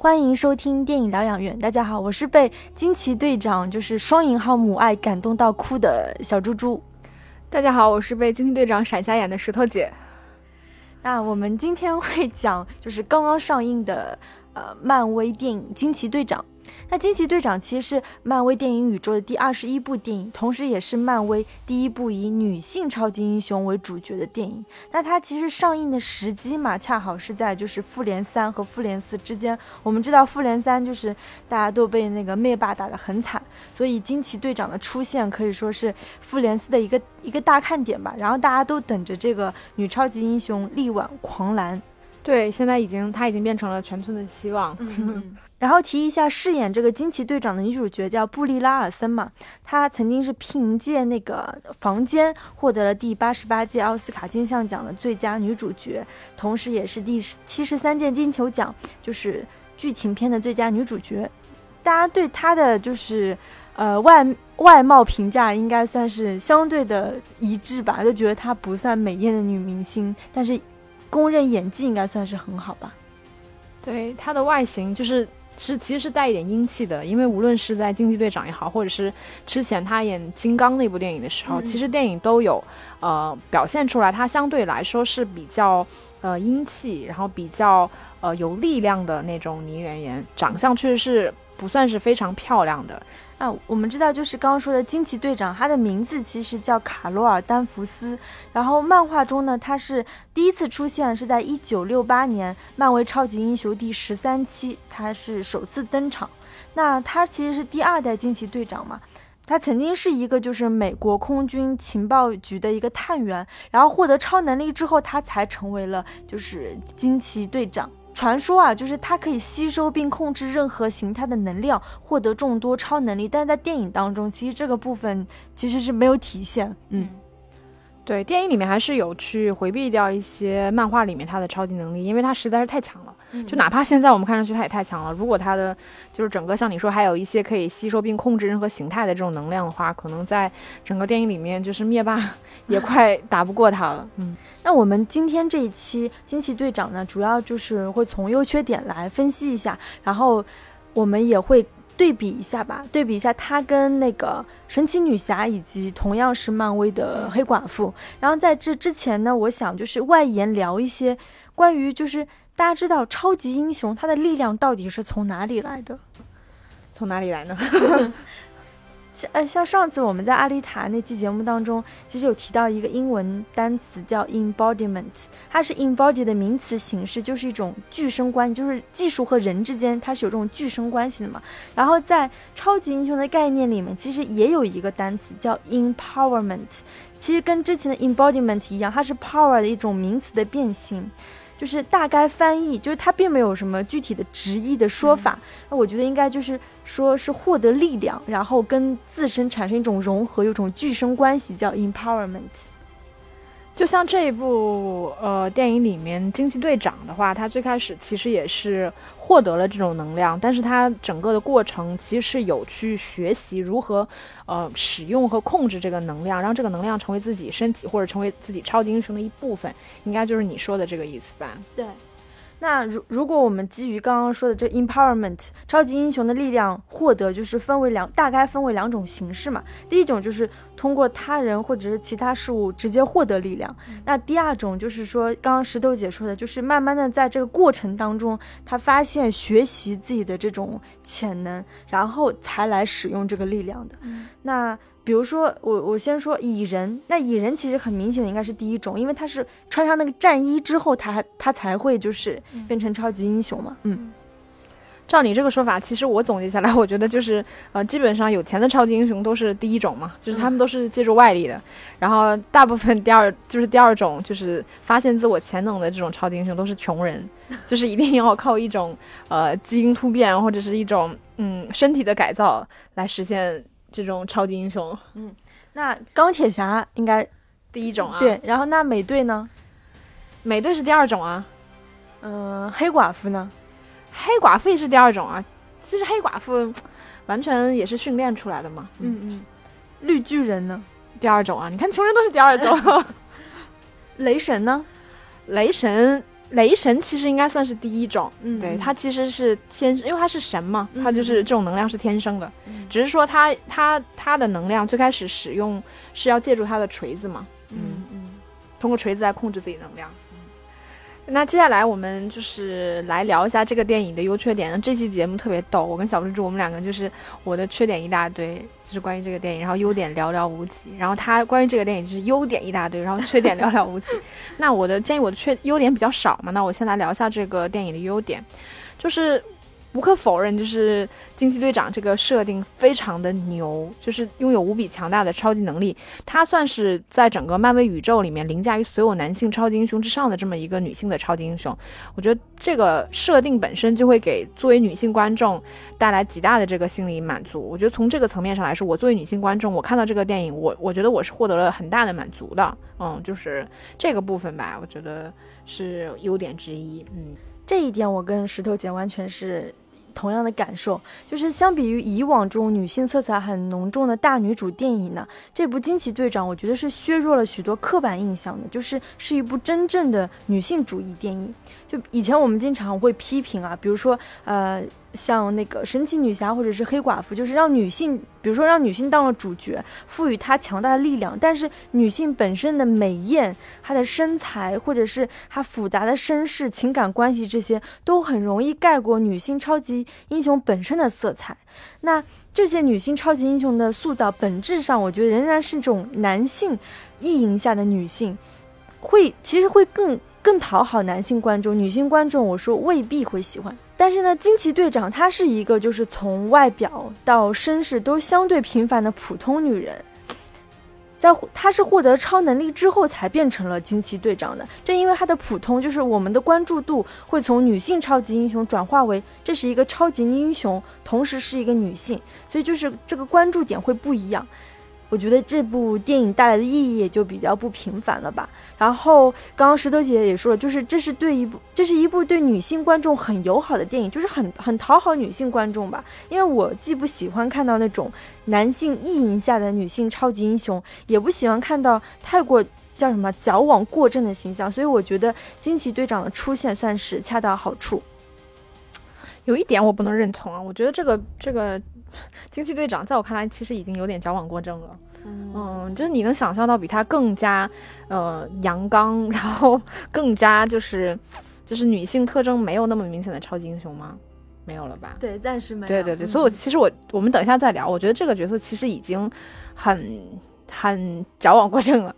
欢迎收听电影疗养院。大家好，我是被惊奇队长就是双引号母爱感动到哭的小猪猪。大家好，我是被惊奇队长闪瞎眼的石头姐。那我们今天会讲就是刚刚上映的呃漫威电影《惊奇队长》。那惊奇队长其实是漫威电影宇宙的第二十一部电影，同时也是漫威第一部以女性超级英雄为主角的电影。那它其实上映的时机嘛，恰好是在就是复联三和复联四之间。我们知道复联三就是大家都被那个灭霸打得很惨，所以惊奇队长的出现可以说是复联四的一个一个大看点吧。然后大家都等着这个女超级英雄力挽狂澜。对，现在已经她已经变成了全村的希望。然后提一下，饰演这个惊奇队长的女主角叫布丽拉尔森嘛，她曾经是凭借那个《房间》获得了第八十八届奥斯卡金像奖的最佳女主角，同时也是第七十三届金球奖就是剧情片的最佳女主角。大家对她的就是呃外外貌评价应该算是相对的一致吧，就觉得她不算美艳的女明星，但是公认演技应该算是很好吧。对他的外形就是。是，其实是带一点英气的，因为无论是在惊奇队长也好，或者是之前他演金刚那部电影的时候，其实电影都有，呃，表现出来他相对来说是比较，呃，英气，然后比较，呃，有力量的那种女演员，长相确实是不算是非常漂亮的。啊，我们知道，就是刚刚说的惊奇队长，他的名字其实叫卡罗尔·丹弗斯。然后漫画中呢，他是第一次出现是在一九六八年漫威超级英雄第十三期，他是首次登场。那他其实是第二代惊奇队长嘛，他曾经是一个就是美国空军情报局的一个探员，然后获得超能力之后，他才成为了就是惊奇队长。传说啊，就是它可以吸收并控制任何形态的能量，获得众多超能力。但是在电影当中，其实这个部分其实是没有体现。嗯。对，电影里面还是有去回避掉一些漫画里面他的超级能力，因为他实在是太强了。就哪怕现在我们看上去他也太强了，如果他的就是整个像你说还有一些可以吸收并控制任何形态的这种能量的话，可能在整个电影里面就是灭霸 也快打不过他了。嗯，那我们今天这一期惊奇队长呢，主要就是会从优缺点来分析一下，然后我们也会。对比一下吧，对比一下他跟那个神奇女侠，以及同样是漫威的黑寡妇。然后在这之前呢，我想就是外延聊一些关于就是大家知道超级英雄他的力量到底是从哪里来的？从哪里来呢？像 呃，像上次我们在阿丽塔那期节目当中，其实有提到一个英文单词叫 embodiment，它是 embody 的名词形式，就是一种具身关系，就是技术和人之间它是有这种具身关系的嘛。然后在超级英雄的概念里面，其实也有一个单词叫 empowerment，其实跟之前的 embodiment 一样，它是 power 的一种名词的变形。就是大概翻译，就是它并没有什么具体的直译的说法。那我觉得应该就是说是获得力量，然后跟自身产生一种融合，有种具生关系，叫 empowerment。就像这一部呃电影里面惊奇队长的话，他最开始其实也是获得了这种能量，但是他整个的过程其实是有去学习如何呃使用和控制这个能量，让这个能量成为自己身体或者成为自己超级英雄的一部分，应该就是你说的这个意思吧？对。那如如果我们基于刚刚说的这 empowerment 超级英雄的力量获得，就是分为两，大概分为两种形式嘛。第一种就是通过他人或者是其他事物直接获得力量。那第二种就是说，刚刚石头姐说的，就是慢慢的在这个过程当中，他发现学习自己的这种潜能，然后才来使用这个力量的。那。比如说，我我先说蚁人，那蚁人其实很明显的应该是第一种，因为他是穿上那个战衣之后，他他才会就是变成超级英雄嘛。嗯，照你这个说法，其实我总结下来，我觉得就是呃，基本上有钱的超级英雄都是第一种嘛，就是他们都是借助外力的，然后大部分第二就是第二种就是发现自我潜能的这种超级英雄都是穷人，就是一定要靠一种呃基因突变或者是一种嗯身体的改造来实现。这种超级英雄，嗯，那钢铁侠应该第一种啊，对，然后那美队呢？美队是第二种啊，嗯，黑寡妇呢？黑寡妇也是第二种啊，其实黑寡妇完全也是训练出来的嘛，嗯。嗯，绿巨人呢？第二种啊，你看穷人都是第二种，雷神呢？雷神雷神其实应该算是第一种，嗯。对，他其实是天，因为他是神嘛，嗯他就是这种能量是天生的，嗯。只是说他他他的能量最开始使用是要借助他的锤子嘛，嗯嗯。通过锤子来控制自己能量。那接下来我们就是来聊一下这个电影的优缺点。这期节目特别逗，我跟小蜘蛛我们两个就是我的缺点一大堆，就是关于这个电影，然后优点寥寥无几。然后他关于这个电影就是优点一大堆，然后缺点寥寥无几。那我的建议我的缺优点比较少嘛，那我先来聊一下这个电影的优点，就是无可否认，就是惊奇队长这个设定非常的牛，就是拥有无比强大的超级能力。她算是在整个漫威宇宙里面凌驾于所有男性超级英雄之上的这么一个女性的超级英雄。我觉得这个设定本身就会给作为女性观众带来极大的这个心理满足。我觉得从这个层面上来说，我作为女性观众，我看到这个电影，我我觉得我是获得了很大的满足的。嗯，就是这个部分吧，我觉得是优点之一。嗯。这一点我跟石头姐完全是同样的感受，就是相比于以往这种女性色彩很浓重的大女主电影呢，这部《惊奇队长》我觉得是削弱了许多刻板印象的，就是是一部真正的女性主义电影。就以前我们经常会批评啊，比如说呃，像那个神奇女侠或者是黑寡妇，就是让女性，比如说让女性当了主角，赋予她强大的力量，但是女性本身的美艳、她的身材或者是她复杂的身世、情感关系这些，都很容易盖过女性超级英雄本身的色彩。那这些女性超级英雄的塑造，本质上我觉得仍然是种男性意淫下的女性，会其实会更更讨好男性观众，女性观众我说未必会喜欢。但是呢，惊奇队长她是一个就是从外表到身世都相对平凡的普通女人，在她是获得超能力之后才变成了惊奇队长的。正因为她的普通，就是我们的关注度会从女性超级英雄转化为这是一个超级英雄，同时是一个女性，所以就是这个关注点会不一样。我觉得这部电影带来的意义也就比较不平凡了吧。然后刚刚石头姐姐也说了，就是这是对一部，这是一部对女性观众很友好的电影，就是很很讨好女性观众吧。因为我既不喜欢看到那种男性意淫下的女性超级英雄，也不喜欢看到太过叫什么矫枉过正的形象，所以我觉得惊奇队长的出现算是恰到好处。有一点我不能认同啊，我觉得这个这个 惊奇队长在我看来其实已经有点矫枉过正了。嗯，就是你能想象到比他更加呃阳刚，然后 更加就是就是女性特征没有那么明显的超级英雄吗？没有了吧？对，暂时没有。对对对，所以我其实我我们等一下再聊，我觉得这个角色其实已经很很矫枉过正了。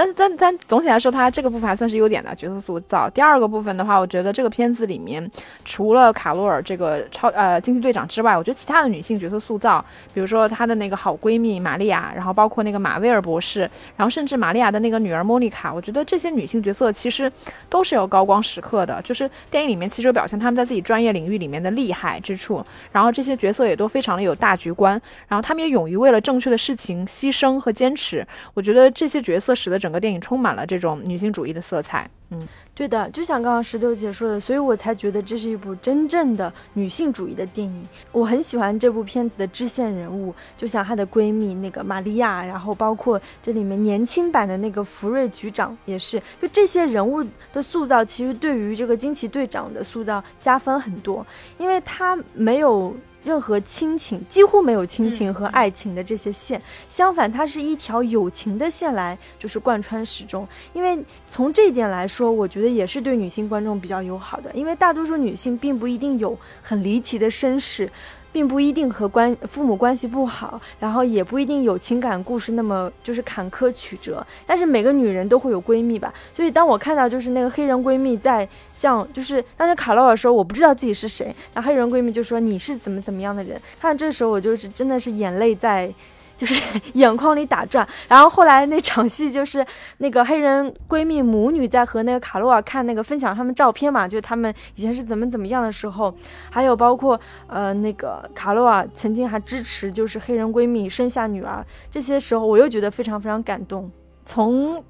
但，但但总体来说，它这个部分还算是优点的角色塑造。第二个部分的话，我觉得这个片子里面，除了卡罗尔这个超呃惊奇队长之外，我觉得其他的女性角色塑造，比如说她的那个好闺蜜玛利亚，然后包括那个马威尔博士，然后甚至玛利亚的那个女儿莫妮卡，我觉得这些女性角色其实都是有高光时刻的。就是电影里面其实表现她们在自己专业领域里面的厉害之处，然后这些角色也都非常的有大局观，然后她们也勇于为了正确的事情牺牲和坚持。我觉得这些角色使得整整个电影充满了这种女性主义的色彩。嗯，对的，就像刚刚石头姐说的，所以我才觉得这是一部真正的女性主义的电影。我很喜欢这部片子的支线人物，就像她的闺蜜那个玛利亚，然后包括这里面年轻版的那个福瑞局长也是，就这些人物的塑造，其实对于这个惊奇队长的塑造加分很多，因为他没有。任何亲情几乎没有亲情和爱情的这些线，相反，它是一条友情的线来，就是贯穿始终。因为从这一点来说，我觉得也是对女性观众比较友好的，因为大多数女性并不一定有很离奇的身世。并不一定和关父母关系不好，然后也不一定有情感故事那么就是坎坷曲折。但是每个女人都会有闺蜜吧，所以当我看到就是那个黑人闺蜜在向就是当时卡洛尔说我不知道自己是谁，那黑人闺蜜就说你是怎么怎么样的人。看到这时候我就是真的是眼泪在。就是 眼眶里打转，然后后来那场戏就是那个黑人闺蜜母女在和那个卡洛尔看那个分享他们照片嘛，就他们以前是怎么怎么样的时候，还有包括呃那个卡洛尔曾经还支持就是黑人闺蜜生下女儿，这些时候我又觉得非常非常感动。从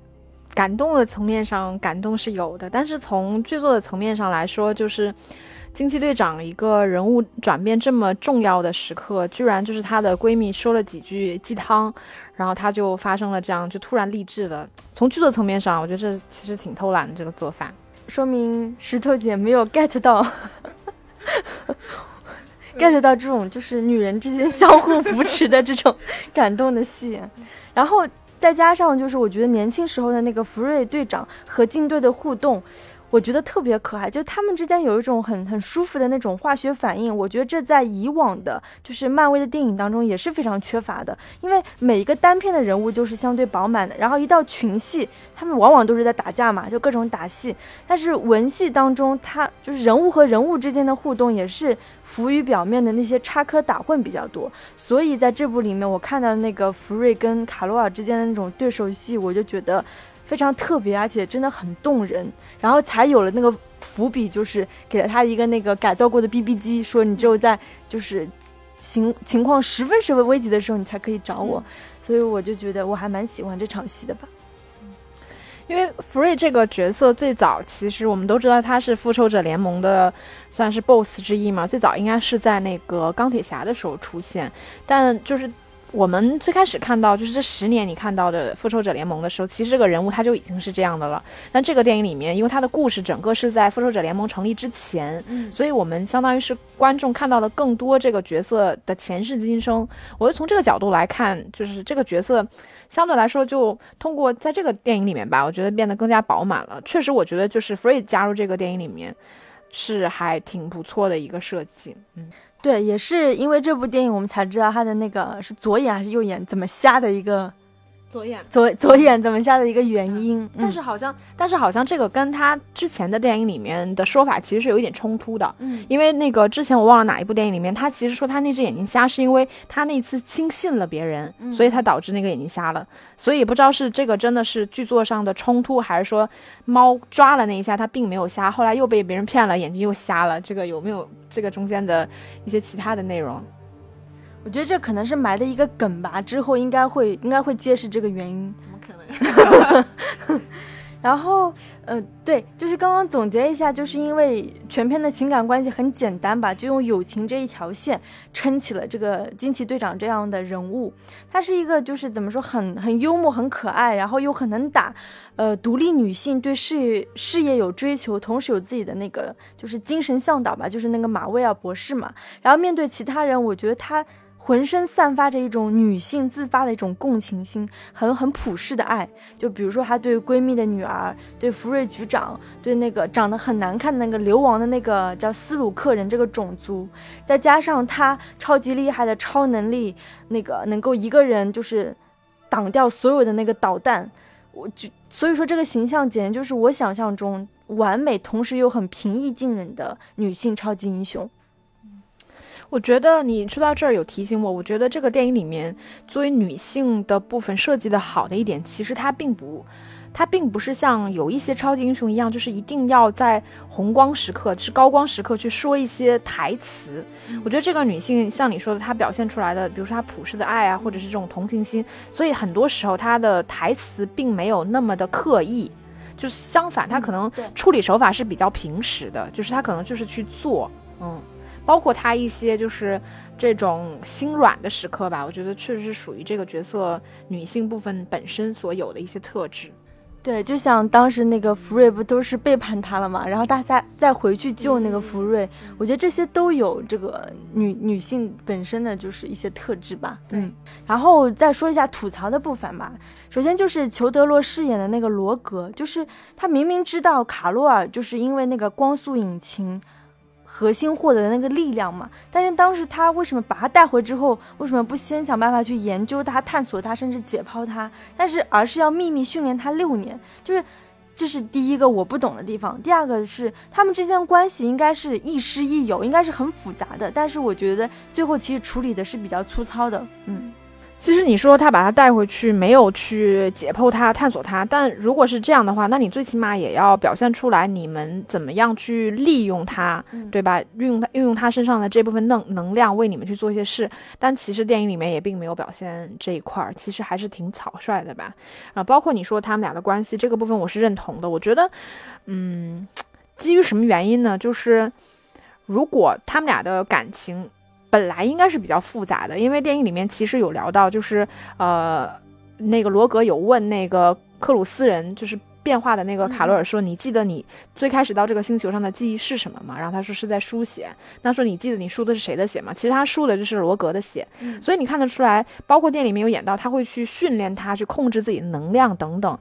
感动的层面上，感动是有的，但是从剧作的层面上来说，就是。惊奇队长一个人物转变这么重要的时刻，居然就是她的闺蜜说了几句鸡汤，然后她就发生了这样，就突然励志了。从剧作层面上，我觉得这其实挺偷懒的这个做法。说明石头姐没有 get 到，get 到这种就是女人之间相互扶持的这种感动的戏，然后再加上就是我觉得年轻时候的那个福瑞队长和竞队的互动。我觉得特别可爱，就他们之间有一种很很舒服的那种化学反应。我觉得这在以往的，就是漫威的电影当中也是非常缺乏的。因为每一个单片的人物都是相对饱满的，然后一到群戏，他们往往都是在打架嘛，就各种打戏。但是文戏当中，他就是人物和人物之间的互动也是浮于表面的那些插科打诨比较多。所以在这部里面，我看到那个福瑞跟卡罗尔之间的那种对手戏，我就觉得。非常特别，而且真的很动人，然后才有了那个伏笔，就是给了他一个那个改造过的 BB 机，说你只有在就是情情况十分十分危急的时候，你才可以找我，所以我就觉得我还蛮喜欢这场戏的吧。因为福瑞这个角色最早，其实我们都知道他是复仇者联盟的算是 BOSS 之一嘛，最早应该是在那个钢铁侠的时候出现，但就是。我们最开始看到就是这十年你看到的复仇者联盟的时候，其实这个人物他就已经是这样的了。但这个电影里面，因为他的故事整个是在复仇者联盟成立之前，嗯，所以我们相当于是观众看到了更多这个角色的前世今生。我就从这个角度来看，就是这个角色相对来说就通过在这个电影里面吧，我觉得变得更加饱满了。确实，我觉得就是 Free 加入这个电影里面是还挺不错的一个设计，嗯。对，也是因为这部电影，我们才知道他的那个是左眼还是右眼怎么瞎的一个。左眼，左左眼怎么瞎的一个原因？但是好像，但是好像这个跟他之前的电影里面的说法其实是有一点冲突的。嗯，因为那个之前我忘了哪一部电影里面，他其实说他那只眼睛瞎是因为他那次轻信了别人，所以他导致那个眼睛瞎了。所以不知道是这个真的是剧作上的冲突，还是说猫抓了那一下他并没有瞎，后来又被别人骗了，眼睛又瞎了。这个有没有这个中间的一些其他的内容？我觉得这可能是埋的一个梗吧，之后应该会应该会揭示这个原因。怎么可能？然后，呃，对，就是刚刚总结一下，就是因为全片的情感关系很简单吧，就用友情这一条线撑起了这个惊奇队长这样的人物。他是一个就是怎么说，很 很幽默、很可爱，然后又很能打，呃，独立女性，对事业事业有追求，同时有自己的那个就是精神向导吧，就是那个马威尔博士嘛。然后面对其他人，我觉得他。浑身散发着一种女性自发的一种共情心，很很普世的爱。就比如说，她对闺蜜的女儿，对福瑞局长，对那个长得很难看的那个流亡的那个叫斯鲁克人这个种族，再加上她超级厉害的超能力，那个能够一个人就是挡掉所有的那个导弹，我就所以说这个形象简直就是我想象中完美，同时又很平易近人的女性超级英雄。我觉得你说到这儿有提醒我，我觉得这个电影里面作为女性的部分设计的好的一点，其实它并不，它并不是像有一些超级英雄一样，就是一定要在红光时刻、是高光时刻去说一些台词。我觉得这个女性像你说的，她表现出来的，比如说她朴实的爱啊，或者是这种同情心，所以很多时候她的台词并没有那么的刻意，就是相反，她可能处理手法是比较平实的，就是她可能就是去做，嗯。包括他一些就是这种心软的时刻吧，我觉得确实是属于这个角色女性部分本身所有的一些特质。对，就像当时那个福瑞不都是背叛他了嘛，然后大家再回去救那个福瑞，我觉得这些都有这个女女性本身的就是一些特质吧。嗯，然后再说一下吐槽的部分吧。首先就是裘德洛饰演的那个罗格，就是他明明知道卡洛尔就是因为那个光速引擎。核心获得的那个力量嘛，但是当时他为什么把他带回之后，为什么不先想办法去研究他、探索他，甚至解剖他？但是而是要秘密训练他六年，就是这是第一个我不懂的地方。第二个是他们之间关系应该是亦师亦友，应该是很复杂的，但是我觉得最后其实处理的是比较粗糙的，嗯。其实你说他把他带回去，没有去解剖他、探索他，但如果是这样的话，那你最起码也要表现出来你们怎么样去利用他，对吧？运用他、运用他身上的这部分能能量为你们去做一些事。但其实电影里面也并没有表现这一块儿，其实还是挺草率的吧？啊，包括你说他们俩的关系这个部分，我是认同的。我觉得，嗯，基于什么原因呢？就是如果他们俩的感情。本来应该是比较复杂的，因为电影里面其实有聊到，就是呃，那个罗格有问那个克鲁斯人，就是变化的那个卡罗尔说：“你记得你最开始到这个星球上的记忆是什么吗？”然后他说是在书写。那说你记得你输的是谁的血吗？其实他输的就是罗格的血。所以你看得出来，包括电影里面有演到，他会去训练他去控制自己的能量等等。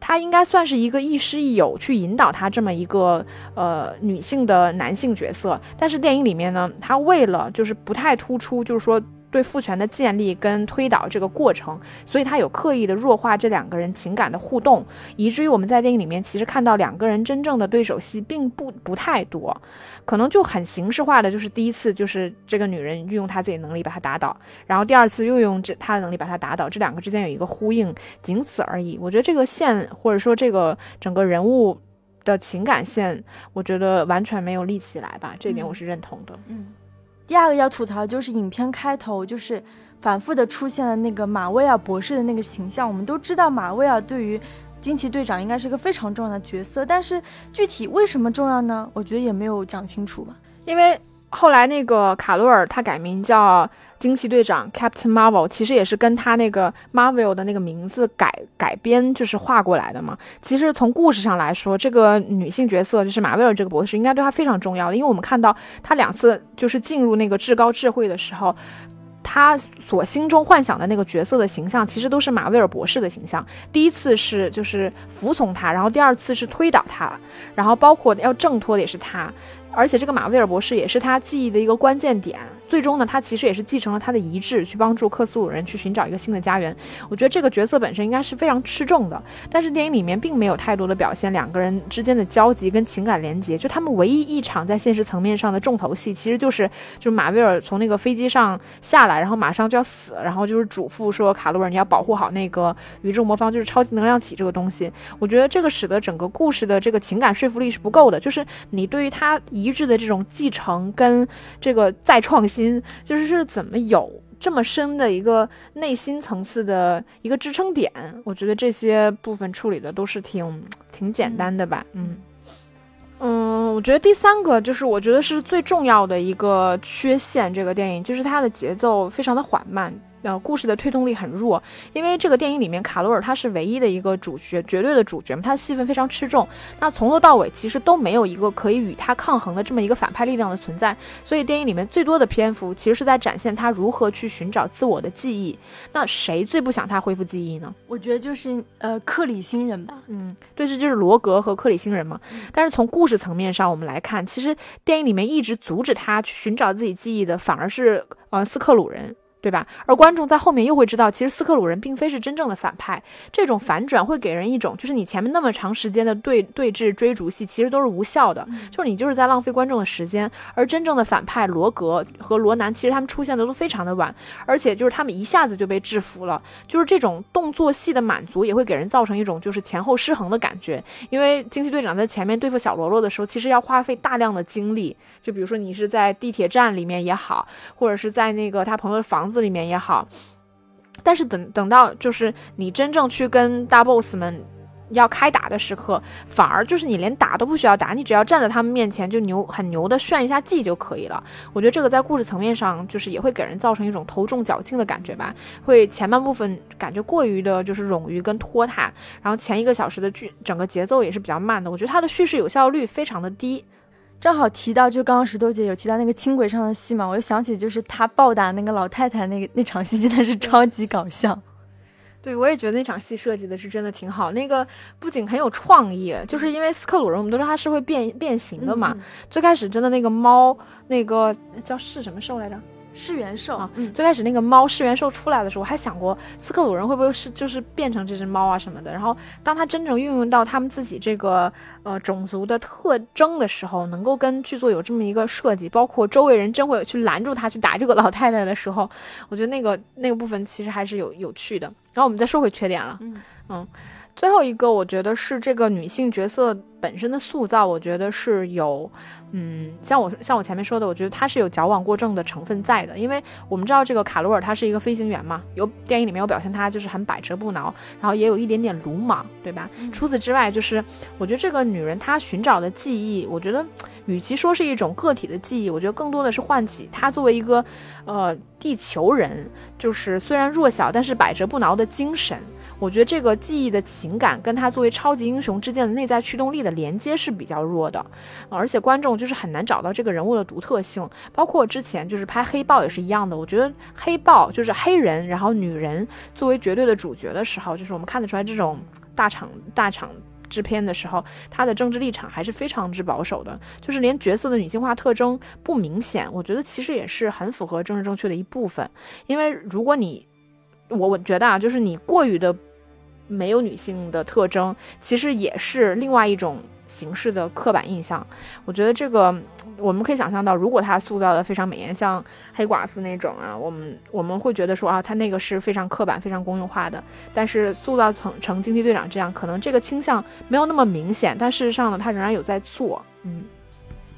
他应该算是一个亦师亦友去引导他这么一个呃女性的男性角色。但是电影里面呢，他为了就是不太突出，就是说。对父权的建立跟推导这个过程，所以他有刻意的弱化这两个人情感的互动，以至于我们在电影里面其实看到两个人真正的对手戏并不不太多，可能就很形式化的，就是第一次就是这个女人运用她自己能力把他打倒，然后第二次又用这她的能力把他打倒，这两个之间有一个呼应，仅此而已。我觉得这个线或者说这个整个人物的情感线，我觉得完全没有立起来吧，这点我是认同的。嗯。第二个要吐槽就是影片开头就是反复的出现了那个马威尔博士的那个形象。我们都知道马威尔对于惊奇队长应该是个非常重要的角色，但是具体为什么重要呢？我觉得也没有讲清楚吧，因为。后来那个卡罗尔他改名叫惊奇队长 Captain Marvel，其实也是跟他那个 Marvel 的那个名字改改编，就是画过来的嘛。其实从故事上来说，这个女性角色就是马威尔这个博士，应该对他非常重要的，因为我们看到他两次就是进入那个至高智慧的时候，他所心中幻想的那个角色的形象，其实都是马威尔博士的形象。第一次是就是服从他，然后第二次是推倒他，然后包括要挣脱的也是他。而且这个马威尔博士也是他记忆的一个关键点。最终呢，他其实也是继承了他的遗志，去帮助克苏鲁人去寻找一个新的家园。我觉得这个角色本身应该是非常吃重的，但是电影里面并没有太多的表现两个人之间的交集跟情感连接。就他们唯一一场在现实层面上的重头戏，其实就是就是马威尔从那个飞机上下来，然后马上就要死，然后就是嘱咐说卡罗尔你要保护好那个宇宙魔方，就是超级能量体这个东西。我觉得这个使得整个故事的这个情感说服力是不够的，就是你对于他遗志的这种继承跟这个再创新。心就是是怎么有这么深的一个内心层次的一个支撑点？我觉得这些部分处理的都是挺挺简单的吧。嗯嗯，我觉得第三个就是我觉得是最重要的一个缺陷，这个电影就是它的节奏非常的缓慢。呃，故事的推动力很弱，因为这个电影里面卡罗尔他是唯一的一个主角，绝对的主角嘛，他的戏份非常吃重。那从头到尾其实都没有一个可以与他抗衡的这么一个反派力量的存在，所以电影里面最多的篇幅其实是在展现他如何去寻找自我的记忆。那谁最不想他恢复记忆呢？我觉得就是呃克里星人吧。嗯，对，这就是罗格和克里星人嘛。但是从故事层面上我们来看，其实电影里面一直阻止他去寻找自己记忆的，反而是呃斯克鲁人。对吧？而观众在后面又会知道，其实斯克鲁人并非是真正的反派。这种反转会给人一种，就是你前面那么长时间的对对峙追逐戏，其实都是无效的，就是你就是在浪费观众的时间。而真正的反派罗格和罗南，其实他们出现的都非常的晚，而且就是他们一下子就被制服了。就是这种动作戏的满足，也会给人造成一种就是前后失衡的感觉。因为惊奇队长在前面对付小罗罗的时候，其实要花费大量的精力。就比如说你是在地铁站里面也好，或者是在那个他朋友的房。子里面也好，但是等等到就是你真正去跟大 boss 们要开打的时刻，反而就是你连打都不需要打，你只要站在他们面前就牛很牛的炫一下技就可以了。我觉得这个在故事层面上就是也会给人造成一种头重脚轻的感觉吧，会前半部分感觉过于的就是冗余跟拖沓，然后前一个小时的剧整个节奏也是比较慢的，我觉得它的叙事有效率非常的低。正好提到，就刚刚石头姐有提到那个轻轨上的戏嘛，我就想起就是他暴打那个老太太那个那场戏，真的是超级搞笑。对，我也觉得那场戏设计的是真的挺好，那个不仅很有创意，就是因为斯克鲁人，我们都知道他是会变变形的嘛。最开始真的那个猫，那个叫是什么兽来着？噬元兽啊，最开始那个猫噬元兽出来的时候，我还想过斯克鲁人会不会是就是变成这只猫啊什么的。然后当他真正运用到他们自己这个呃种族的特征的时候，能够跟剧作有这么一个设计，包括周围人真会去拦住他去打这个老太太的时候，我觉得那个那个部分其实还是有有趣的。然后我们再说回缺点了，嗯嗯，最后一个我觉得是这个女性角色本身的塑造，我觉得是有。嗯，像我像我前面说的，我觉得她是有矫枉过正的成分在的，因为我们知道这个卡罗尔她是一个飞行员嘛，有电影里面有表现她就是很百折不挠，然后也有一点点鲁莽，对吧？除此之外，就是我觉得这个女人她寻找的记忆，我觉得与其说是一种个体的记忆，我觉得更多的是唤起她作为一个呃地球人，就是虽然弱小但是百折不挠的精神。我觉得这个记忆的情感跟他作为超级英雄之间的内在驱动力的连接是比较弱的，而且观众就是很难找到这个人物的独特性。包括之前就是拍黑豹也是一样的，我觉得黑豹就是黑人，然后女人作为绝对的主角的时候，就是我们看得出来这种大厂大厂。制片的时候，他的政治立场还是非常之保守的，就是连角色的女性化特征不明显。我觉得其实也是很符合政治正确的一部分，因为如果你，我我觉得啊，就是你过于的没有女性的特征，其实也是另外一种。形式的刻板印象，我觉得这个我们可以想象到，如果他塑造的非常美艳，像黑寡妇那种啊，我们我们会觉得说啊，他那个是非常刻板、非常公用化的。但是塑造成成惊奇队长这样，可能这个倾向没有那么明显，但事实上呢，他仍然有在做。嗯，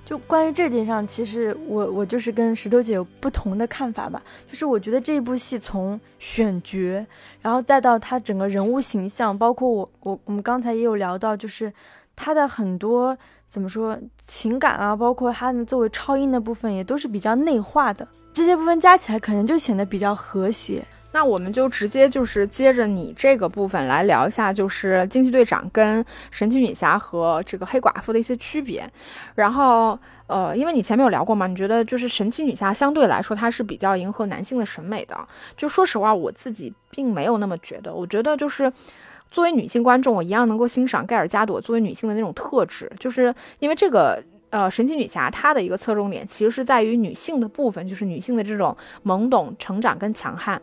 就关于这点上，其实我我就是跟石头姐有不同的看法吧。就是我觉得这部戏从选角，然后再到他整个人物形象，包括我我我们刚才也有聊到，就是。他的很多怎么说情感啊，包括他作为超英的部分，也都是比较内化的。这些部分加起来，可能就显得比较和谐。那我们就直接就是接着你这个部分来聊一下，就是惊奇队长跟神奇女侠和这个黑寡妇的一些区别。然后，呃，因为你前面有聊过嘛，你觉得就是神奇女侠相对来说，它是比较迎合男性的审美的。就说实话，我自己并没有那么觉得。我觉得就是。作为女性观众，我一样能够欣赏盖尔加朵作为女性的那种特质，就是因为这个呃神奇女侠她的一个侧重点其实是在于女性的部分，就是女性的这种懵懂、成长跟强悍。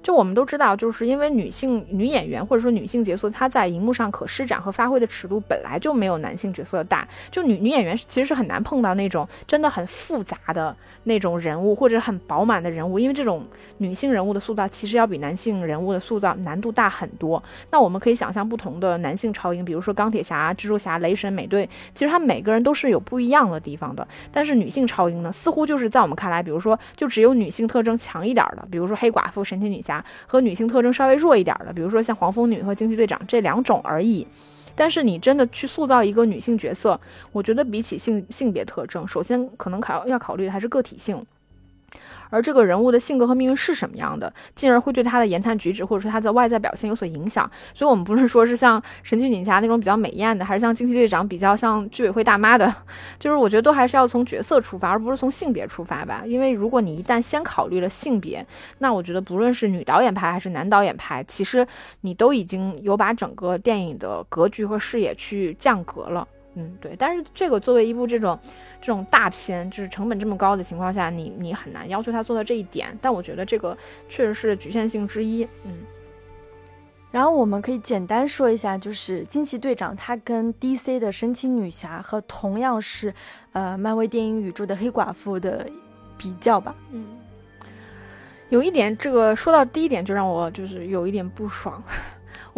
就我们都知道，就是因为女性女演员或者说女性角色，她在荧幕上可施展和发挥的尺度本来就没有男性角色大。就女女演员其实是很难碰到那种真的很复杂的那种人物，或者很饱满的人物，因为这种女性人物的塑造其实要比男性人物的塑造难度大很多。那我们可以想象不同的男性超英，比如说钢铁侠、蜘蛛侠、雷神、美队，其实他每个人都是有不一一样的地方的。但是女性超英呢，似乎就是在我们看来，比如说就只有女性特征强一点的，比如说黑寡妇、神奇女侠。和女性特征稍微弱一点的，比如说像黄蜂女和惊奇队长这两种而已。但是你真的去塑造一个女性角色，我觉得比起性性别特征，首先可能考要考虑的还是个体性。而这个人物的性格和命运是什么样的，进而会对他的言谈举止或者说他的外在表现有所影响。所以，我们不是说是像神奇女侠那种比较美艳的，还是像惊奇队长比较像居委会大妈的，就是我觉得都还是要从角色出发，而不是从性别出发吧。因为如果你一旦先考虑了性别，那我觉得不论是女导演拍还是男导演拍，其实你都已经有把整个电影的格局和视野去降格了。嗯，对。但是这个作为一部这种。这种大片就是成本这么高的情况下，你你很难要求他做到这一点。但我觉得这个确实是局限性之一。嗯，然后我们可以简单说一下，就是惊奇队长他跟 DC 的神奇女侠和同样是呃漫威电影宇宙的黑寡妇的比较吧。嗯，有一点，这个说到第一点就让我就是有一点不爽。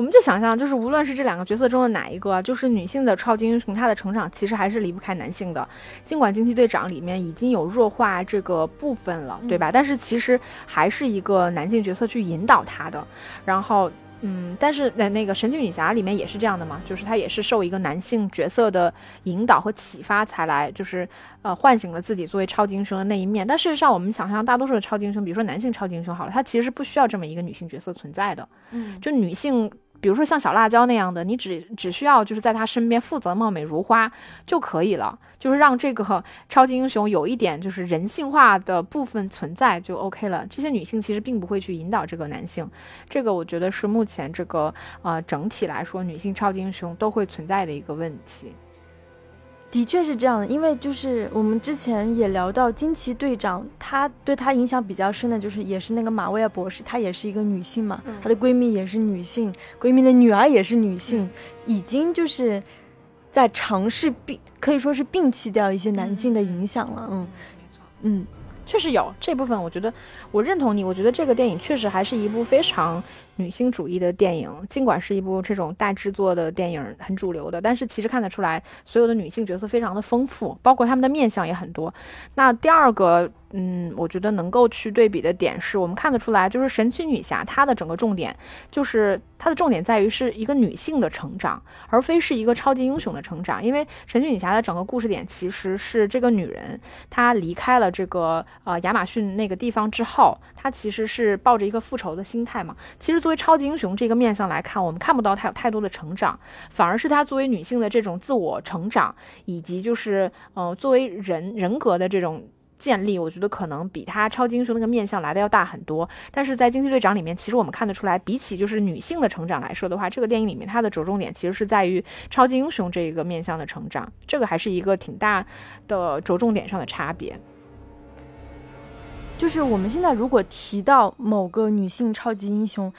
我们就想象，就是无论是这两个角色中的哪一个，就是女性的超级英雄，她的成长其实还是离不开男性的。尽管惊奇队长里面已经有弱化这个部分了，对吧？但是其实还是一个男性角色去引导她的。然后。嗯，但是那那个神奇女侠里面也是这样的嘛，就是她也是受一个男性角色的引导和启发才来，就是呃唤醒了自己作为超级英雄的那一面。但事实上，我们想象大多数的超级英雄，比如说男性超级英雄好了，他其实是不需要这么一个女性角色存在的。嗯，就女性。比如说像小辣椒那样的，你只只需要就是在他身边负责貌美如花就可以了，就是让这个 超级英雄有一点就是人性化的部分存在就 OK 了。这些女性其实并不会去引导这个男性，这个我觉得是目前这个呃整体来说女性超级英雄都会存在的一个问题。的确是这样的，因为就是我们之前也聊到惊奇队长，他对他影响比较深的就是也是那个马威尔博士，她也是一个女性嘛，她的闺蜜也是女性，闺蜜的女儿也是女性，已经就是在尝试摒，可以说是摒弃掉一些男性的影响了，嗯，嗯。确实有这部分，我觉得我认同你。我觉得这个电影确实还是一部非常女性主义的电影，尽管是一部这种大制作的电影，很主流的，但是其实看得出来，所有的女性角色非常的丰富，包括她们的面相也很多。那第二个。嗯，我觉得能够去对比的点是我们看得出来，就是神奇女侠她的整个重点，就是她的重点在于是一个女性的成长，而非是一个超级英雄的成长。因为神奇女侠的整个故事点其实是这个女人，她离开了这个呃亚马逊那个地方之后，她其实是抱着一个复仇的心态嘛。其实做作为超级英雄这个面相来看，我们看不到她有太多的成长，反而是她作为女性的这种自我成长，以及就是呃作为人人格的这种。建立，我觉得可能比他超级英雄那个面相来的要大很多。但是在惊奇队长里面，其实我们看得出来，比起就是女性的成长来说的话，这个电影里面它的着重点其实是在于超级英雄这一个面相的成长，这个还是一个挺大的着重点上的差别。就是我们现在如果提到某个女性超级英雄，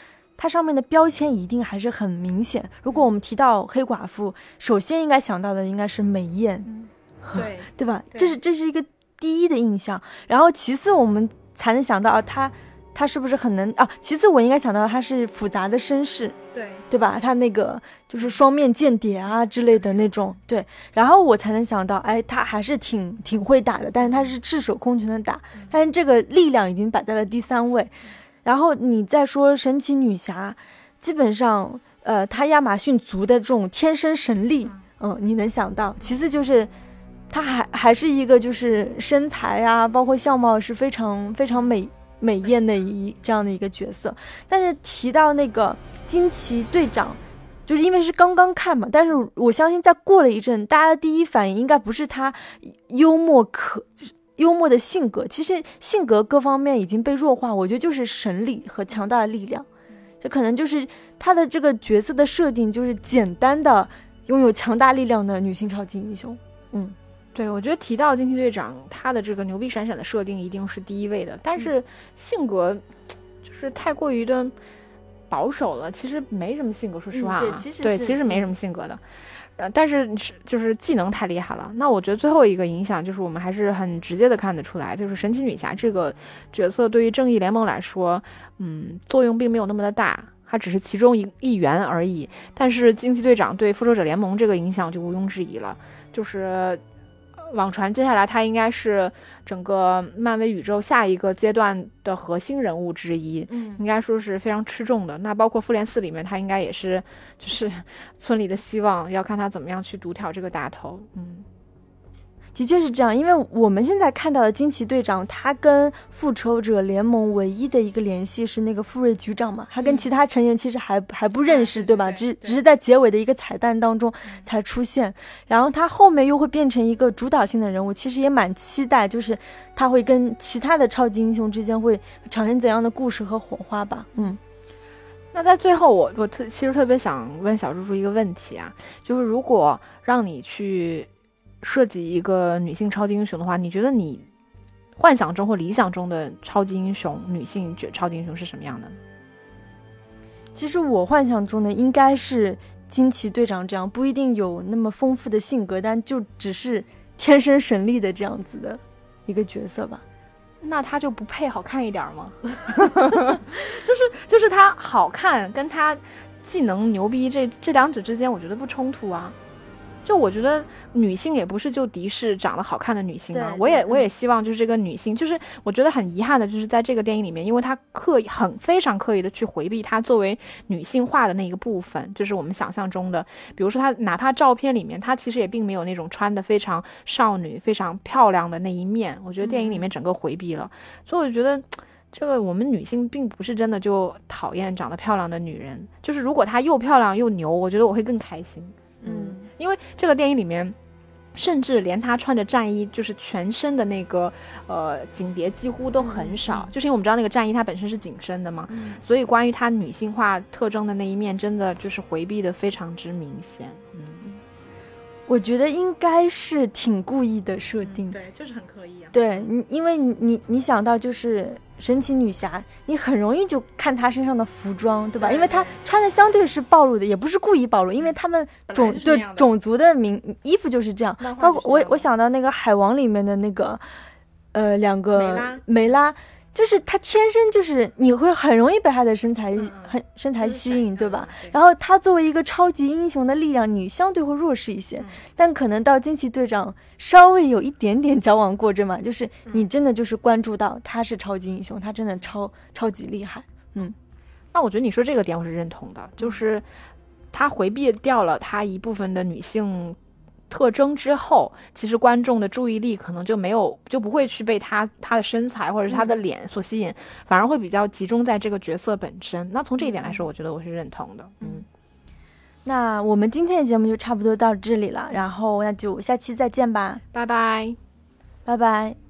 它上面的标签一定还是很明显。如果我们提到黑寡妇，首先应该想到的应该是美艳，对对吧？这是这是一个。第一的印象，然后其次我们才能想到啊，她她是不是很能啊？其次我应该想到她是复杂的身世，对对吧？她那个就是双面间谍啊之类的那种，对。然后我才能想到，哎，她还是挺挺会打的，但是她是赤手空拳的打，但是这个力量已经摆在了第三位。然后你再说神奇女侠，基本上呃，她亚马逊族的这种天生神力，嗯，你能想到。其次就是。她还还是一个就是身材啊，包括相貌是非常非常美美艳的一这样的一个角色。但是提到那个惊奇队长，就是因为是刚刚看嘛，但是我相信再过了一阵，大家的第一反应应该不是他幽默可幽默的性格，其实性格各方面已经被弱化，我觉得就是神力和强大的力量，这可能就是他的这个角色的设定，就是简单的拥有强大力量的女性超级英雄，嗯。对，我觉得提到惊奇队长，他的这个牛逼闪闪的设定一定是第一位的，但是性格就是太过于的保守了，其实没什么性格，说实话啊，对，其实没什么性格的，但是是就是技能太厉害了。那我觉得最后一个影响就是我们还是很直接的看得出来，就是神奇女侠这个角色对于正义联盟来说，嗯，作用并没有那么的大，它只是其中一一员而已。但是惊奇队长对复仇者联盟这个影响就毋庸置疑了，就是。网传接下来他应该是整个漫威宇宙下一个阶段的核心人物之一，嗯，应该说是非常吃重的。那包括复联四里面，他应该也是就是 村里的希望，要看他怎么样去独挑这个大头，嗯。的确是这样，因为我们现在看到的惊奇队长，他跟复仇者联盟唯一的一个联系是那个富瑞局长嘛，他跟其他成员其实还还不认识，对吧？只只是在结尾的一个彩蛋当中才出现，然后他后面又会变成一个主导性的人物，其实也蛮期待，就是他会跟其他的超级英雄之间会产生怎样的故事和火花吧？嗯，那在最后，我我特其实特别想问小猪猪一个问题啊，就是如果让你去。设计一个女性超级英雄的话，你觉得你幻想中或理想中的超级英雄女性角超级英雄是什么样的？其实我幻想中的应该是惊奇队长这样，不一定有那么丰富的性格，但就只是天生神力的这样子的一个角色吧。那他就不配好看一点吗？就是就是他好看跟他技能牛逼这这两者之间，我觉得不冲突啊。就我觉得女性也不是就敌视长得好看的女性啊，我也我也希望就是这个女性，就是我觉得很遗憾的就是在这个电影里面，因为她刻意很非常刻意的去回避她作为女性化的那一个部分，就是我们想象中的，比如说她哪怕照片里面她其实也并没有那种穿的非常少女、非常漂亮的那一面，我觉得电影里面整个回避了，所以我就觉得这个我们女性并不是真的就讨厌长得漂亮的女人，就是如果她又漂亮又牛，我觉得我会更开心。嗯，因为这个电影里面，甚至连他穿着战衣，就是全身的那个呃景别几乎都很少，就是因为我们知道那个战衣它本身是紧身的嘛，所以关于她女性化特征的那一面，真的就是回避的非常之明显。嗯，我觉得应该是挺故意的设定，对，就是很刻意啊。对，你因为你你你想到就是。神奇女侠，你很容易就看她身上的服装，对吧？因为她穿的相对是暴露的，也不是故意暴露，因为他们种对种族的名衣服就是这样。包括我，我想到那个海王里面的那个，呃，两个梅拉。就是他天生就是你会很容易被他的身材很身材吸引，对吧？然后他作为一个超级英雄的力量，你相对会弱势一些。但可能到惊奇队长稍微有一点点矫枉过正嘛，就是你真的就是关注到他是超级英雄，他真的超超级厉害。嗯，那我觉得你说这个点我是认同的，就是他回避掉了他一部分的女性。特征之后，其实观众的注意力可能就没有就不会去被他他的身材或者是他的脸所吸引，反而会比较集中在这个角色本身。那从这一点来说，我觉得我是认同的。嗯，那我们今天的节目就差不多到这里了，然后那就下期再见吧，拜拜，拜拜。